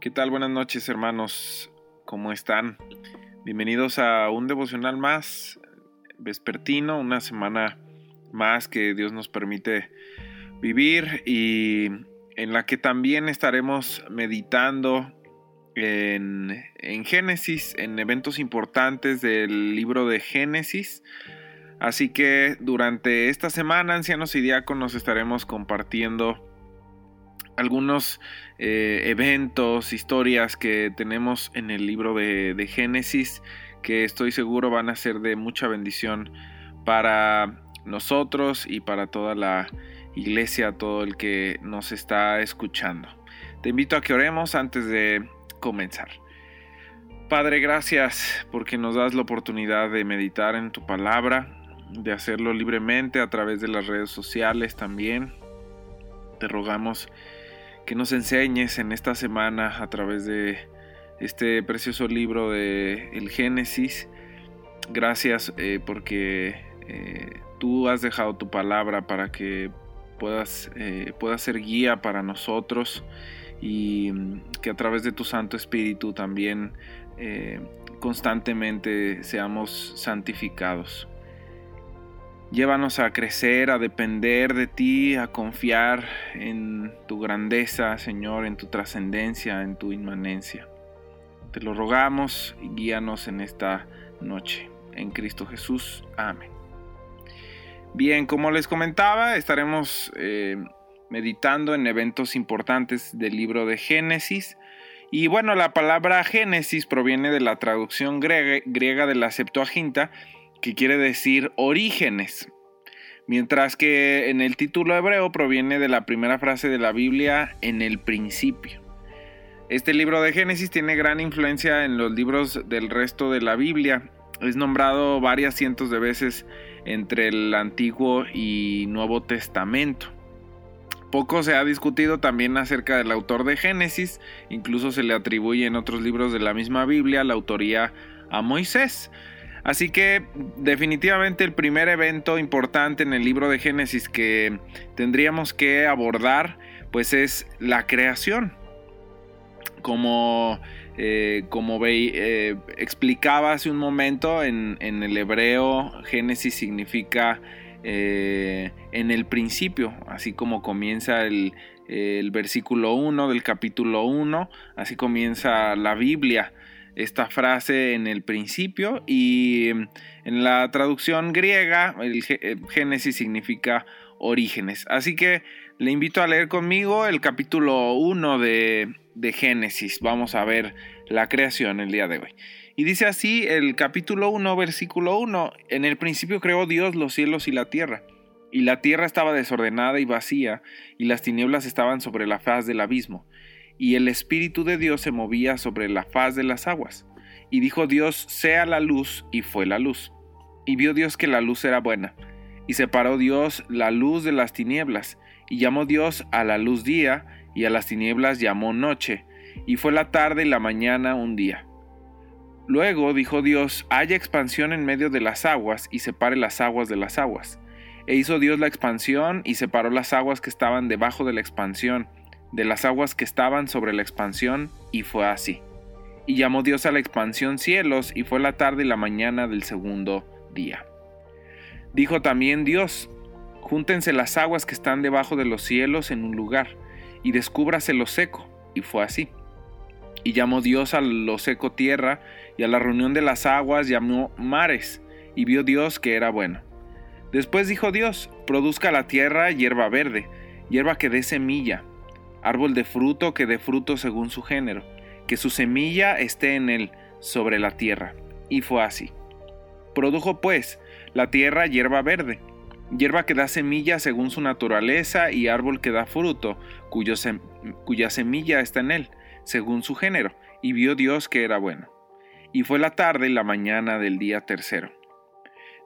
¿Qué tal? Buenas noches hermanos, ¿cómo están? Bienvenidos a un devocional más vespertino, una semana más que Dios nos permite vivir y en la que también estaremos meditando en, en Génesis, en eventos importantes del libro de Génesis. Así que durante esta semana, ancianos y diáconos, estaremos compartiendo algunos eh, eventos, historias que tenemos en el libro de, de, Génesis que estoy seguro van a ser de mucha bendición para nosotros y para toda la iglesia, todo el que nos está escuchando. Te invito a que oremos antes de comenzar. Padre, gracias porque nos das la oportunidad de meditar en tu palabra, de hacerlo libremente a través de las redes sociales también. Te rogamos que nos enseñes en esta semana a través de este precioso libro de el Génesis. Gracias eh, porque eh, tú has dejado tu palabra para que puedas, eh, pueda ser guía para nosotros y mm, que a través de tu Santo Espíritu también constantemente seamos santificados. Llévanos a crecer, a depender de ti, a confiar en tu grandeza, Señor, en tu trascendencia, en tu inmanencia. Te lo rogamos y guíanos en esta noche. En Cristo Jesús. Amén. Bien, como les comentaba, estaremos eh, meditando en eventos importantes del libro de Génesis. Y bueno, la palabra Génesis proviene de la traducción griega, griega de la Septuaginta que quiere decir orígenes, mientras que en el título hebreo proviene de la primera frase de la Biblia en el principio. Este libro de Génesis tiene gran influencia en los libros del resto de la Biblia. Es nombrado varias cientos de veces entre el Antiguo y Nuevo Testamento. Poco se ha discutido también acerca del autor de Génesis, incluso se le atribuye en otros libros de la misma Biblia la autoría a Moisés. Así que definitivamente el primer evento importante en el libro de Génesis que tendríamos que abordar pues es la creación. Como, eh, como eh, explicaba hace un momento, en, el hebreo Génesis significa eh, en el principio, así como comienza el, el versículo 1 del capítulo 1, así comienza la Biblia esta frase en el principio y mm, en la traducción griega Génesis significa orígenes. Así que le invito a leer conmigo el capítulo 1 de, de Génesis. Vamos a ver la creación el día de hoy. Y dice así el capítulo 1, versículo 1, en el principio creó Dios los cielos y la tierra. Y la tierra estaba desordenada y vacía, y las tinieblas estaban sobre la faz del abismo y el Espíritu de Dios se movía sobre la faz de las aguas. Y dijo Dios, sea la luz, y fue la luz. Y vio Dios que la luz era buena. Y separó Dios la luz de las tinieblas, y llamó Dios a la luz día, y a las tinieblas llamó noche, y fue la tarde y la mañana un día. Luego dijo Dios, haya expansión en medio de las aguas, y separe las aguas de las aguas. E hizo Dios la expansión, y separó las aguas que estaban debajo de la expansión, de las aguas que estaban sobre la expansión, y fue así. Y llamó Dios a la expansión cielos, y fue la tarde y la mañana del segundo día. Dijo también Dios, júntense las aguas que están debajo de los cielos en un lugar, y descúbrase lo seco, y fue así. Y llamó Dios a lo seco tierra, y a la reunión de las aguas llamó mares, y vio Dios que era bueno. Después dijo Dios, produzca la tierra hierba verde, hierba que dé semilla, árbol de fruto que dé fruto según su género, que su semilla esté en él sobre la tierra. Y fue así. Produjo pues la tierra hierba verde, hierba que da semilla según su naturaleza y árbol que da fruto, cuya semilla está en él, según su género, y vio Dios que era bueno. Y fue la tarde y la mañana del día tercero.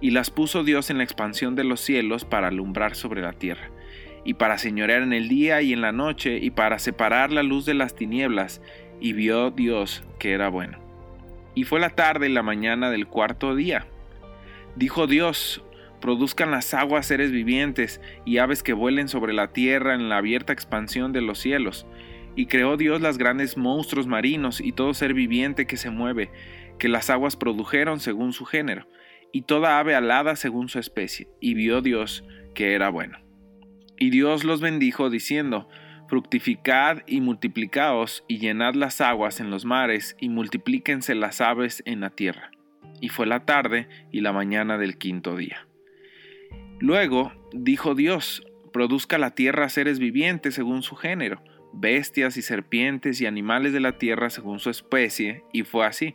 Y las puso Dios en la expansión de los cielos para alumbrar sobre la tierra, y para señorear en el día y en la noche, y para separar la luz de las tinieblas, y vio Dios que era bueno. Y fue la tarde y la mañana del cuarto día. Dijo Dios, produzcan las aguas seres vivientes y aves que vuelen sobre la tierra en la abierta expansión de los cielos. Y creó Dios las grandes monstruos marinos y todo ser viviente que se mueve, que las aguas produjeron según su género, y toda ave alada según su especie. Y vio Dios que era bueno. Y Dios los bendijo diciendo, Fructificad y multiplicaos y llenad las aguas en los mares y multiplíquense las aves en la tierra. Y fue la tarde y la mañana del quinto día. Luego dijo Dios, produzca la tierra seres vivientes según su género, bestias y serpientes y animales de la tierra según su especie, y fue así.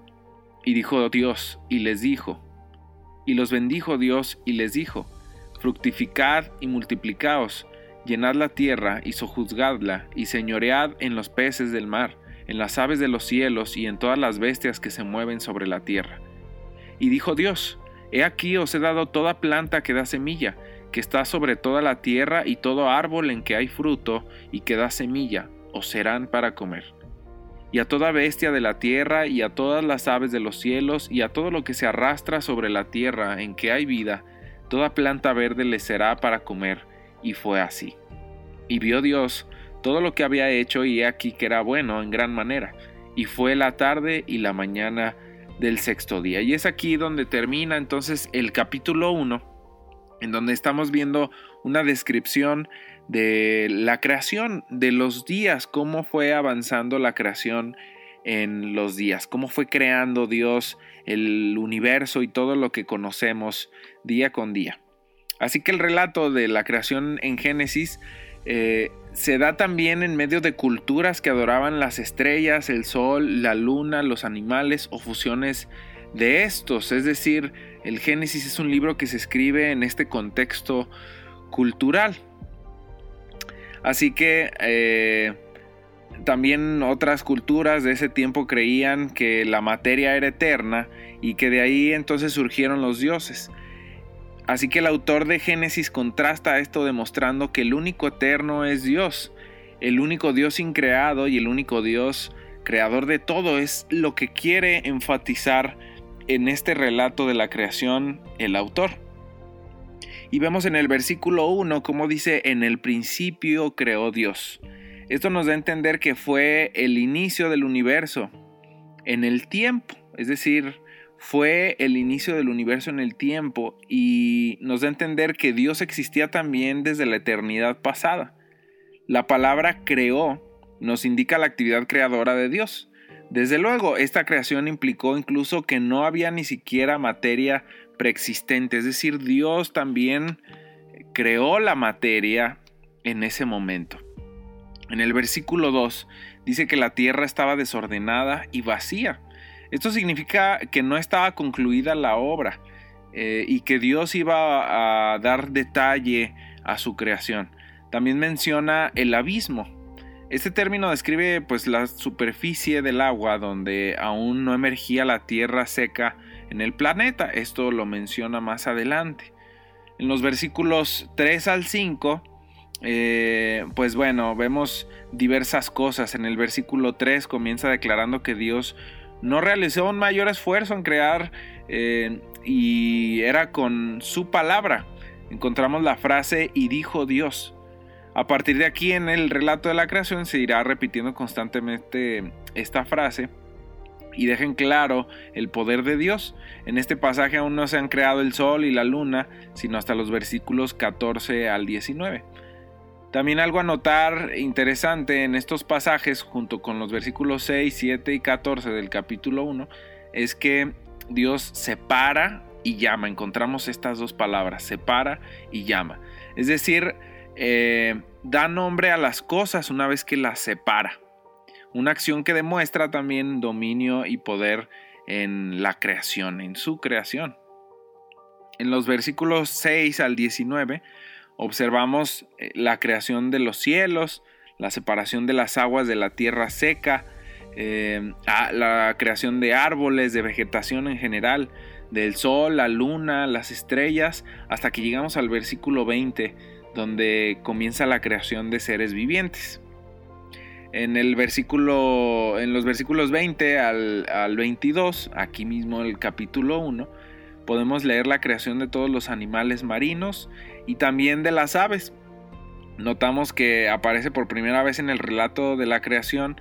Y dijo Dios, y les dijo, y los bendijo Dios, y les dijo, fructificad y multiplicaos, llenad la tierra y sojuzgadla, y señoread en los peces del mar, en las aves de los cielos y en todas las bestias que se mueven sobre la tierra. Y dijo Dios, He aquí os he dado toda planta que da semilla, que está sobre toda la tierra, y todo árbol en que hay fruto y que da semilla, os serán para comer. Y a toda bestia de la tierra, y a todas las aves de los cielos, y a todo lo que se arrastra sobre la tierra en que hay vida, toda planta verde les será para comer y fue así. Y vio Dios todo lo que había hecho y he aquí que era bueno en gran manera. Y fue la tarde y la mañana del sexto día. Y es aquí donde termina entonces el capítulo 1, en donde estamos viendo una descripción de la creación, de los días, cómo fue avanzando la creación en los días, cómo fue creando Dios el universo y todo lo que conocemos día con día. Así que el relato de la creación en Génesis eh, se da también en medio de culturas que adoraban las estrellas, el sol, la luna, los animales o fusiones de estos. Es decir, el Génesis es un libro que se escribe en este contexto cultural. Así que eh, también otras culturas de ese tiempo creían que la materia era eterna y que de ahí entonces surgieron los dioses. Así que el autor de Génesis contrasta esto demostrando que el único eterno es Dios, el único Dios increado y el único Dios creador de todo es lo que quiere enfatizar en este relato de la creación el autor. Y vemos en el versículo 1 como dice, en el principio creó Dios. Esto nos da a entender que fue el inicio del universo, en el tiempo, es decir, fue el inicio del universo en el tiempo y nos da a entender que Dios existía también desde la eternidad pasada. La palabra creó nos indica la actividad creadora de Dios. Desde luego, esta creación implicó incluso que no había ni siquiera materia preexistente, es decir, Dios también creó la materia en ese momento. En el versículo 2 dice que la tierra estaba desordenada y vacía esto significa que no estaba concluida la obra eh, y que Dios iba a dar detalle a su creación. También menciona el abismo. Este término describe pues la superficie del agua donde aún no emergía la tierra seca en el planeta. Esto lo menciona más adelante. En los versículos 3 al 5, eh, pues bueno, vemos diversas cosas. En el versículo 3 comienza declarando que Dios no realizó un mayor esfuerzo en crear eh, y era con su palabra. Encontramos la frase y dijo Dios. A partir de aquí en el relato de la creación se irá repitiendo constantemente esta frase y dejen claro el poder de Dios. En este pasaje aún no se han creado el sol y la luna, sino hasta los versículos 14 al 19. También algo a notar interesante en estos pasajes, junto con los versículos 6, 7 y 14 del capítulo 1, es que Dios separa y llama. Encontramos estas dos palabras, separa y llama. Es decir, eh, da nombre a las cosas una vez que las separa. Una acción que demuestra también dominio y poder en la creación, en su creación. En los versículos 6 al 19 observamos eh, la creación de los cielos, la separación de las aguas de la tierra seca, eh, la creación de árboles, de vegetación en general, del sol, la luna, las estrellas, hasta que llegamos al versículo 20, donde comienza la creación de seres vivientes. En, el versículo, en los versículos 20 al, al 22, aquí mismo el capítulo 1, podemos leer la creación de todos los animales marinos y también de las aves. Notamos que aparece por primera vez en el relato de la creación,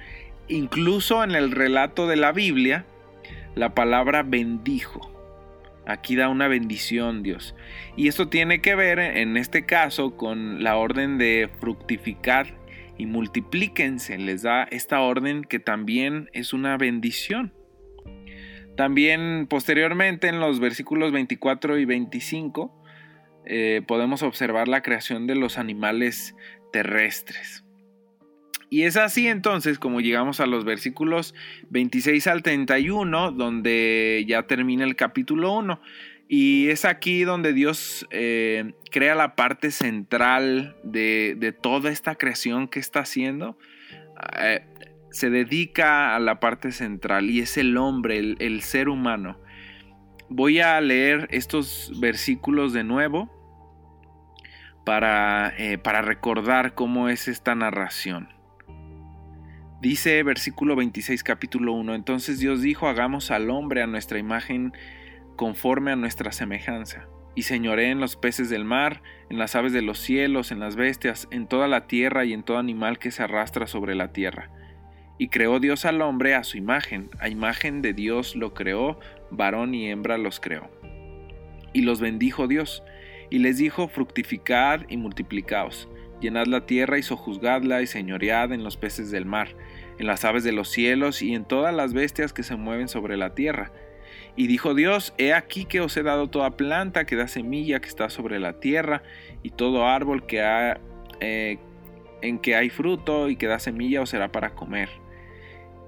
incluso en el relato de la Biblia, la palabra bendijo. Aquí da una bendición Dios. Y esto tiene que ver en este caso con la orden de fructificar y multiplíquense. Les da esta orden que también es una bendición. También posteriormente en los versículos 24 y 25 eh, podemos observar la creación de los animales terrestres. Y es así entonces como llegamos a los versículos 26 al 31, donde ya termina el capítulo 1. Y es aquí donde Dios eh, crea la parte central de, toda esta creación que está haciendo. Eh, se dedica a la parte central y es el hombre, el, ser humano. Voy a leer estos versículos de nuevo para, eh, para recordar cómo es esta narración. Dice versículo 26 capítulo 1, entonces Dios dijo, hagamos al hombre a nuestra imagen conforme a nuestra semejanza, y señoré en los peces del mar, en las aves de los cielos, en las bestias, en toda la tierra y en todo animal que se arrastra sobre la tierra y creó Dios al hombre a su imagen, a imagen de Dios lo creó, varón y hembra los creó. Y los bendijo Dios, y les dijo, fructificad y multiplicaos, llenad la tierra y sojuzgadla y señoread en los peces del mar, en las aves de los cielos y en todas las bestias que se mueven sobre la tierra. Y dijo Dios, he aquí que os he dado toda planta que da semilla que está sobre la tierra, y todo árbol que ha, eh, en que hay fruto y que da semilla os será para comer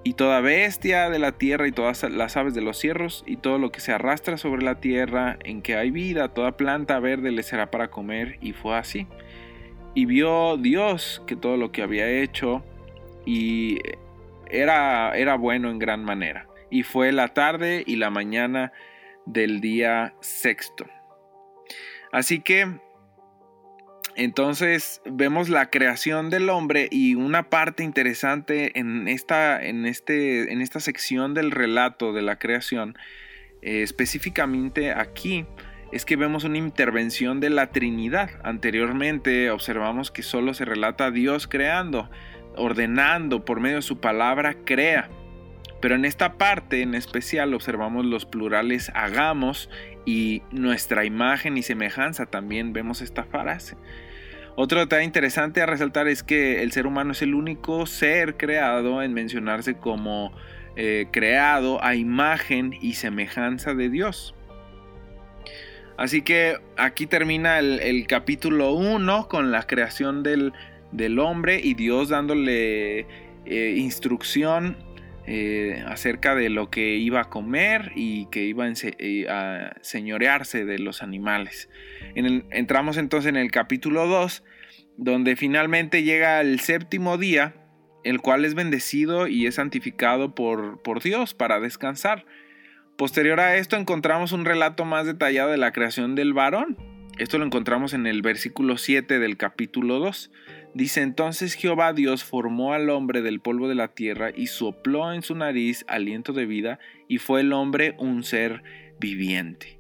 y toda bestia de la tierra y todas las aves de los cierros y todo lo que se arrastra sobre la tierra en que hay vida, toda planta verde le será para comer. Y fue así. Y vio Dios que todo lo que había hecho y era, era bueno en gran manera. Y fue la tarde y la mañana del día sexto. Así que entonces vemos la creación del hombre y una parte interesante en esta, en este, en esta sección del relato de la creación, eh, específicamente aquí, es que vemos una intervención de la Trinidad. Anteriormente observamos que solo se relata a Dios creando, ordenando por medio de su palabra, crea. Pero en esta parte en especial observamos los plurales hagamos y nuestra imagen y semejanza también vemos esta frase. Otro detalle interesante a resaltar es que el ser humano es el único ser creado en mencionarse como eh, creado a imagen y semejanza de Dios. Así que aquí termina el, capítulo 1 con la creación del, hombre y Dios dándole eh, instrucción eh, acerca de lo que iba a comer y que iba a eh, señorearse de los animales. entramos entonces en el capítulo 2, donde finalmente llega el séptimo día, el cual es bendecido y es santificado por, por Dios para descansar. Posterior a esto encontramos un relato más detallado de la creación del varón. Esto lo encontramos en el versículo 7 del capítulo 2. Dice entonces Jehová Dios formó al hombre del polvo de la tierra y sopló en su nariz aliento de vida y fue el hombre un ser viviente.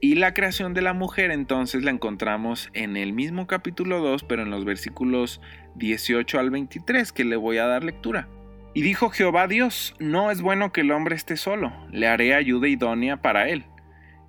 Y la creación de la mujer entonces la encontramos en el mismo capítulo 2 pero en los versículos 18 al 23 que le voy a dar lectura. Y dijo Jehová Dios, no es bueno que el hombre esté solo, le haré ayuda idónea para él.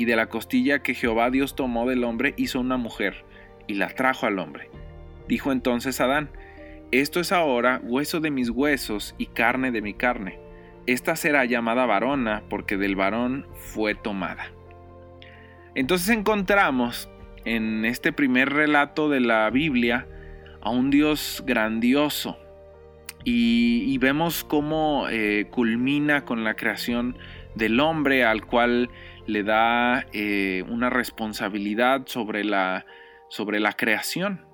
y de la costilla que Jehová Dios tomó del hombre hizo una mujer, y la trajo al hombre. Dijo entonces Adán, Esto es ahora hueso de mis huesos y carne de mi carne. Esta será llamada varona, porque del varón fue tomada. Entonces encontramos en este primer relato de la Biblia a un Dios grandioso, y, vemos cómo eh, culmina con la creación del hombre al cual le da eh, una responsabilidad sobre la, sobre la creación.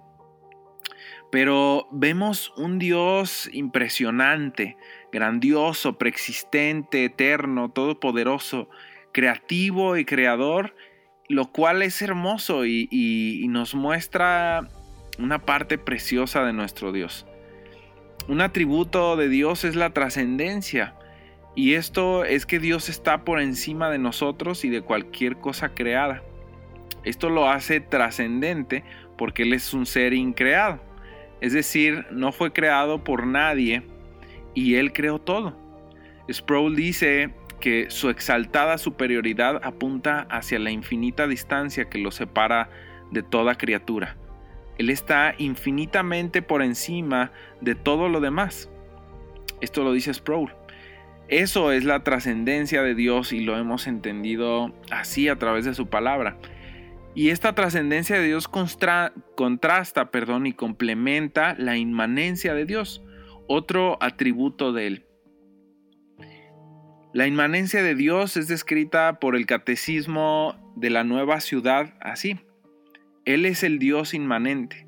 Pero vemos un Dios impresionante, grandioso, preexistente, eterno, todopoderoso, creativo y creador, lo cual es hermoso y nos muestra una parte preciosa de nuestro Dios. Un atributo de Dios es la trascendencia. Y esto es que Dios está por encima de nosotros y de cualquier cosa creada. Esto lo hace trascendente porque Él es un ser increado. Es decir, no fue creado por nadie y Él creó todo. Sproul dice que su exaltada superioridad apunta hacia la infinita distancia que lo separa de toda criatura. Él está infinitamente por encima de todo lo demás. Esto lo dice Sproul. Eso es la trascendencia de Dios y lo hemos entendido así a través de su palabra. Y esta trascendencia de Dios contrasta perdón, y complementa la inmanencia de Dios, otro atributo de Él. La inmanencia de Dios es descrita por el catecismo de la nueva ciudad así. Él es el Dios inmanente,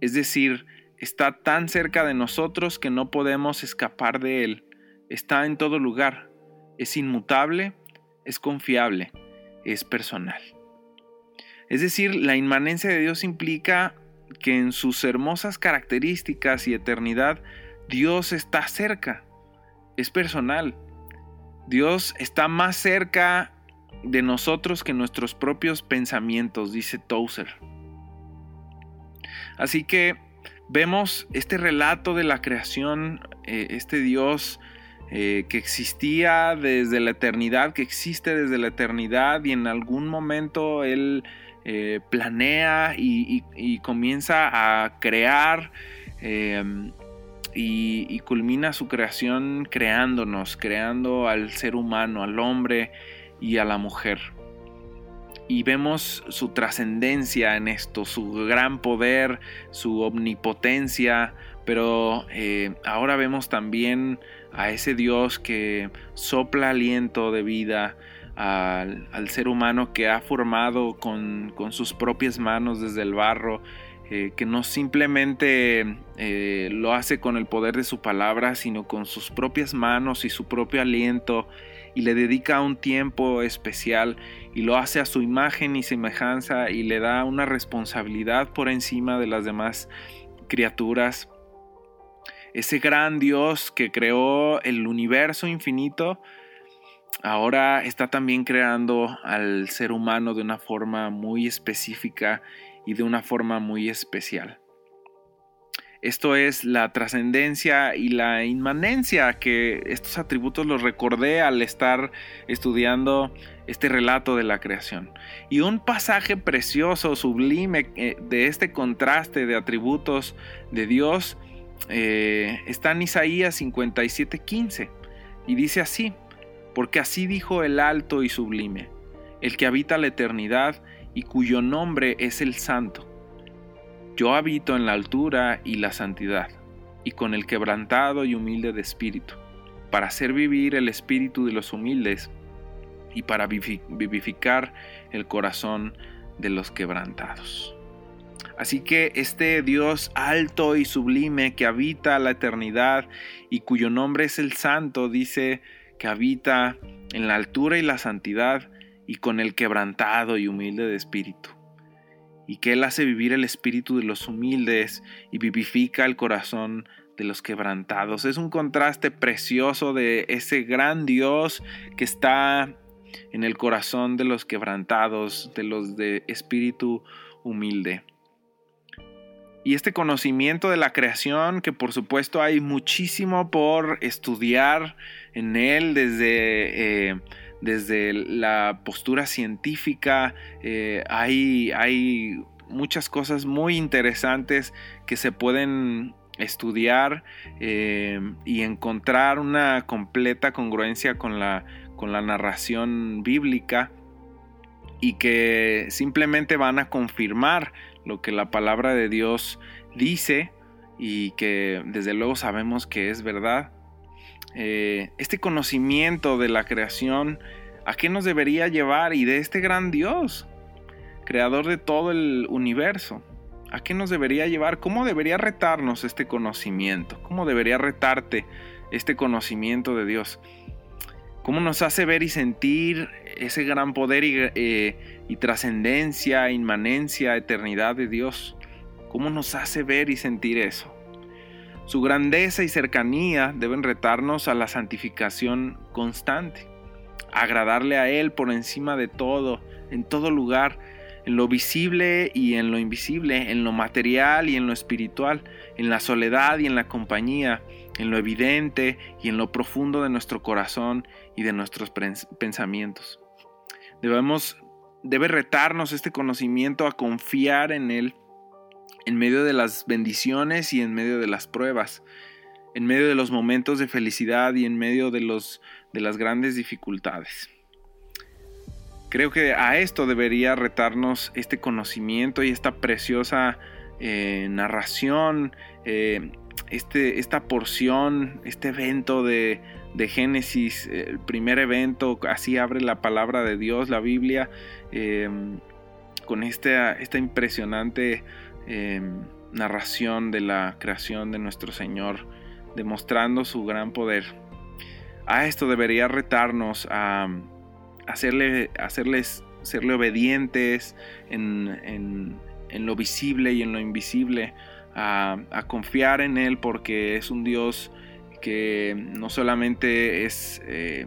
es decir, está tan cerca de nosotros que no podemos escapar de Él está en todo lugar, es inmutable, es confiable, es personal. Es decir, la inmanencia de Dios implica que en sus hermosas características y eternidad, Dios está cerca, es personal. Dios está más cerca de nosotros que nuestros propios pensamientos, dice Tozer. Así que vemos este relato de la creación, eh, este Dios eh, que existía desde la eternidad, que existe desde la eternidad y en algún momento Él eh, planea y, comienza a crear em, y, y, culmina su creación creándonos, creando al ser humano, al hombre y a la mujer. Y vemos su trascendencia en esto, su gran poder, su omnipotencia, pero eh, ahora vemos también a ese Dios que sopla aliento de vida al, ser humano que ha formado con, sus propias manos desde el barro, eh, que no simplemente eh, lo hace con el poder de su palabra, sino con sus propias manos y su propio aliento, y le dedica un tiempo especial y lo hace a su imagen y semejanza y le da una responsabilidad por encima de las demás criaturas ese gran Dios que creó el universo infinito, ahora está también creando al ser humano de una forma muy específica y de una forma muy especial. Esto es la trascendencia y la inmanencia que estos atributos los recordé al estar estudiando este relato de la creación. Y un pasaje precioso, sublime eh, de este contraste de atributos de Dios eh, está en Isaías 57:15 y dice así, porque así dijo el alto y sublime, el que habita la eternidad y cuyo nombre es el santo. Yo habito en la altura y la santidad, y con el quebrantado y humilde de espíritu, para hacer vivir el espíritu de los humildes y para vivificar el corazón de los quebrantados. Así que este Dios alto y sublime que habita la eternidad y cuyo nombre es el Santo, dice que habita en la altura y la santidad y con el quebrantado y humilde de espíritu, y que Él hace vivir el espíritu de los humildes y vivifica el corazón de los quebrantados. Es un contraste precioso de ese gran Dios que está en el corazón de los quebrantados, de los de espíritu humilde. Y este conocimiento de la creación, que por supuesto hay muchísimo por estudiar en él desde, eh, desde la postura científica, eh, hay, hay muchas cosas muy interesantes que se pueden estudiar eh, y encontrar una completa congruencia con la, con la narración bíblica y que simplemente van a confirmar lo que la palabra de Dios dice y que desde luego sabemos que es verdad. Eh, este conocimiento de la creación, ¿a qué nos debería llevar? Y de este gran Dios, creador de todo el universo. ¿A qué nos debería llevar? ¿Cómo debería retarnos este conocimiento? ¿Cómo debería retarte este conocimiento de Dios? ¿Cómo nos hace ver y sentir ese gran poder y, eh, y trascendencia, inmanencia, eternidad de Dios? ¿Cómo nos hace ver y sentir eso? Su grandeza y cercanía deben retarnos a la santificación constante, agradarle a Él por encima de todo, en todo lugar, en lo visible y en lo invisible, en lo material y en lo espiritual, en la soledad y en la compañía, en lo evidente y en lo profundo de nuestro corazón y de nuestros pensamientos. Debemos, debe retarnos este conocimiento a confiar en Él en medio de las bendiciones y en medio de las pruebas, en medio de los momentos de felicidad y en medio de, los, de las grandes dificultades. Creo que a esto debería retarnos este conocimiento y esta preciosa eh, narración, eh, este, esta porción, este evento de, Génesis, el primer evento, así abre la palabra de Dios, la Biblia, eh, con esta, esta impresionante narración de la creación de nuestro Señor, demostrando su gran poder. A esto debería retarnos a hacerle, hacerles, serle obedientes en, lo visible y en lo invisible, a, confiar en Él porque es un Dios que no solamente es eh,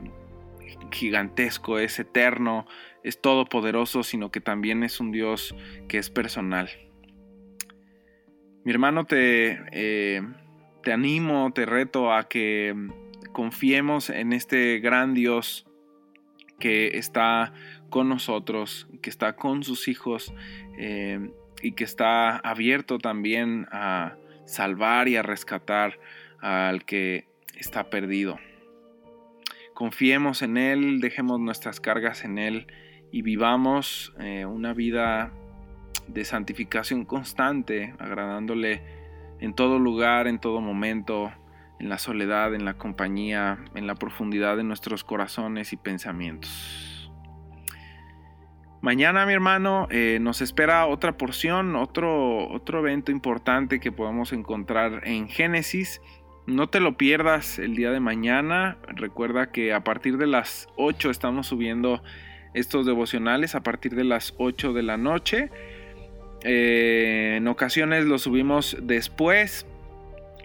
gigantesco, es eterno, es todopoderoso, sino que también es un Dios que es personal. Mi hermano, te, eh, te animo, te reto a que confiemos en este gran Dios que está con nosotros, que está con sus hijos eh, y que está abierto también a salvar y a rescatar al que está perdido. Confiemos en Él, dejemos nuestras cargas en Él y vivamos eh, una vida de santificación constante, agradándole en todo lugar, en todo momento, en la soledad, en la compañía, en la profundidad de nuestros corazones y pensamientos. Mañana, mi hermano, eh, nos espera otra porción, otro, otro evento importante que podemos encontrar en Génesis. No te lo pierdas el día de mañana. Recuerda que a partir de las 8 estamos subiendo estos devocionales, a partir de las 8 de la noche. Eh, en ocasiones los subimos después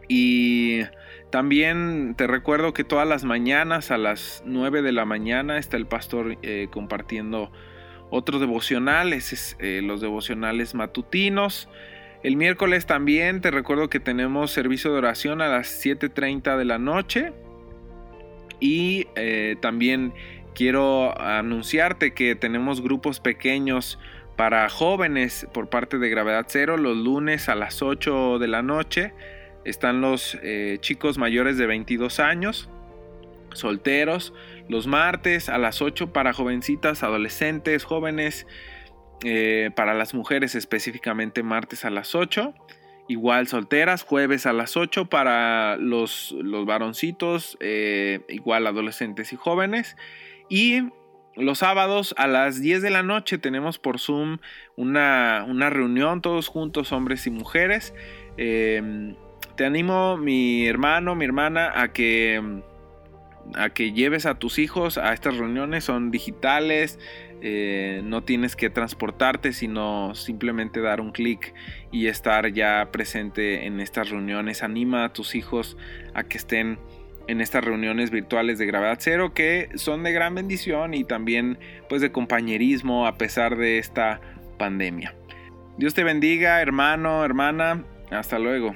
y también te recuerdo que todas las mañanas a las 9 de la mañana está el pastor eh, compartiendo otros devocionales, eh, los devocionales matutinos. El miércoles también te recuerdo que tenemos servicio de oración a las 7.30 de la noche. Y eh, también quiero anunciarte que tenemos grupos pequeños para jóvenes por parte de Gravedad Cero los lunes a las 8 de la noche están los eh, chicos mayores de 22 años, solteros, los martes a las 8 para jovencitas, adolescentes, jóvenes, eh, para las mujeres específicamente martes a las 8. Igual solteras, jueves a las 8 para los, los varoncitos, eh, igual adolescentes y jóvenes. Y los sábados a las 10 de la noche tenemos por Zoom una, una reunión todos juntos, hombres y mujeres. Te animo, mi hermano, mi hermana, a que, a que lleves a tus hijos a estas reuniones. Son digitales, eh, no tienes que transportarte, sino simplemente dar un clic y estar ya presente en estas reuniones. Anima a tus hijos a que estén en estas reuniones virtuales de gravedad cero que son de gran bendición y también pues de compañerismo a pesar de esta pandemia. Dios te bendiga, hermano, hermana. Hasta luego.